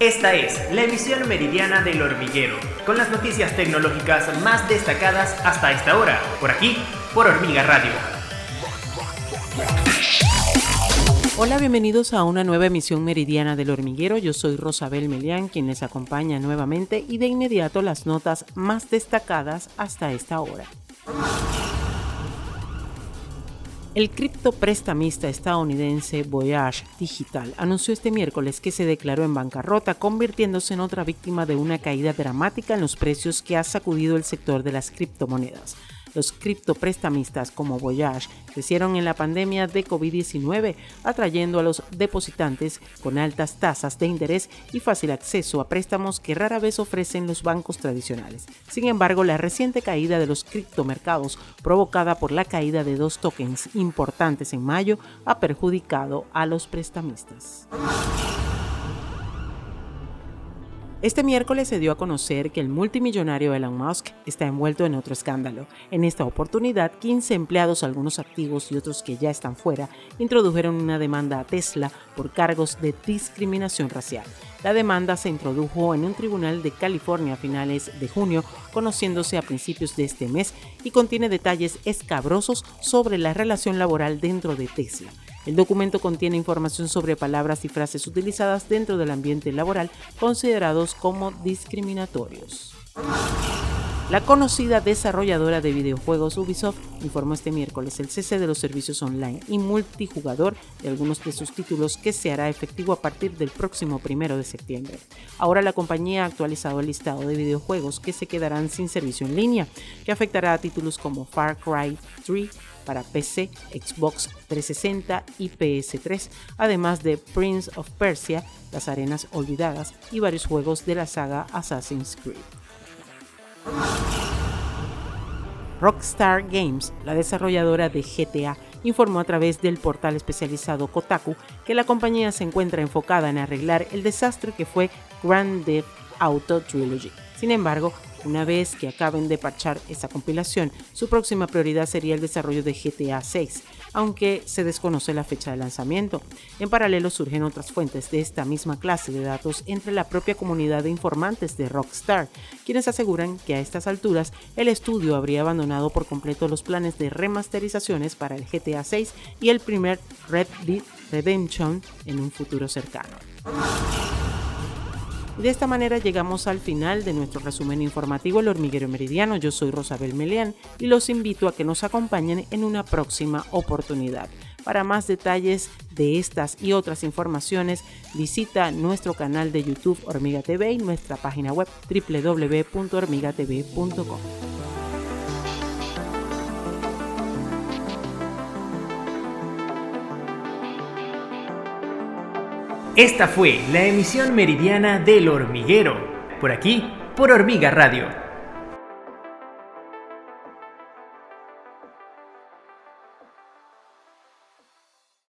Esta es la emisión meridiana del hormiguero, con las noticias tecnológicas más destacadas hasta esta hora, por aquí, por Hormiga Radio. Hola, bienvenidos a una nueva emisión meridiana del hormiguero. Yo soy Rosabel Melián, quien les acompaña nuevamente y de inmediato las notas más destacadas hasta esta hora. El criptoprestamista estadounidense Voyage Digital anunció este miércoles que se declaró en bancarrota, convirtiéndose en otra víctima de una caída dramática en los precios que ha sacudido el sector de las criptomonedas. Los criptoprestamistas como Voyage crecieron en la pandemia de COVID-19, atrayendo a los depositantes con altas tasas de interés y fácil acceso a préstamos que rara vez ofrecen los bancos tradicionales. Sin embargo, la reciente caída de los criptomercados, provocada por la caída de dos tokens importantes en mayo, ha perjudicado a los prestamistas. Este miércoles se dio a conocer que el multimillonario Elon Musk está envuelto en otro escándalo. En esta oportunidad, 15 empleados, algunos activos y otros que ya están fuera, introdujeron una demanda a Tesla por cargos de discriminación racial. La demanda se introdujo en un tribunal de California a finales de junio, conociéndose a principios de este mes, y contiene detalles escabrosos sobre la relación laboral dentro de Tesla. El documento contiene información sobre palabras y frases utilizadas dentro del ambiente laboral considerados como discriminatorios. La conocida desarrolladora de videojuegos Ubisoft informó este miércoles el cese de los servicios online y multijugador de algunos de sus títulos que se hará efectivo a partir del próximo primero de septiembre. Ahora la compañía ha actualizado el listado de videojuegos que se quedarán sin servicio en línea, que afectará a títulos como Far Cry 3 para PC, Xbox 360 y PS3, además de Prince of Persia, Las Arenas Olvidadas y varios juegos de la saga Assassin's Creed. Rockstar Games, la desarrolladora de GTA, informó a través del portal especializado Kotaku que la compañía se encuentra enfocada en arreglar el desastre que fue Grand Theft Auto Trilogy. Sin embargo, una vez que acaben de parchar esa compilación, su próxima prioridad sería el desarrollo de GTA 6, aunque se desconoce la fecha de lanzamiento. En paralelo surgen otras fuentes de esta misma clase de datos entre la propia comunidad de informantes de Rockstar, quienes aseguran que a estas alturas el estudio habría abandonado por completo los planes de remasterizaciones para el GTA 6 y el primer Red Dead Redemption en un futuro cercano. De esta manera llegamos al final de nuestro resumen informativo El Hormiguero Meridiano. Yo soy Rosabel Meleán y los invito a que nos acompañen en una próxima oportunidad. Para más detalles de estas y otras informaciones, visita nuestro canal de YouTube Hormiga TV y nuestra página web www.hormigatv.com. Esta fue la emisión meridiana del hormiguero, por aquí, por Hormiga Radio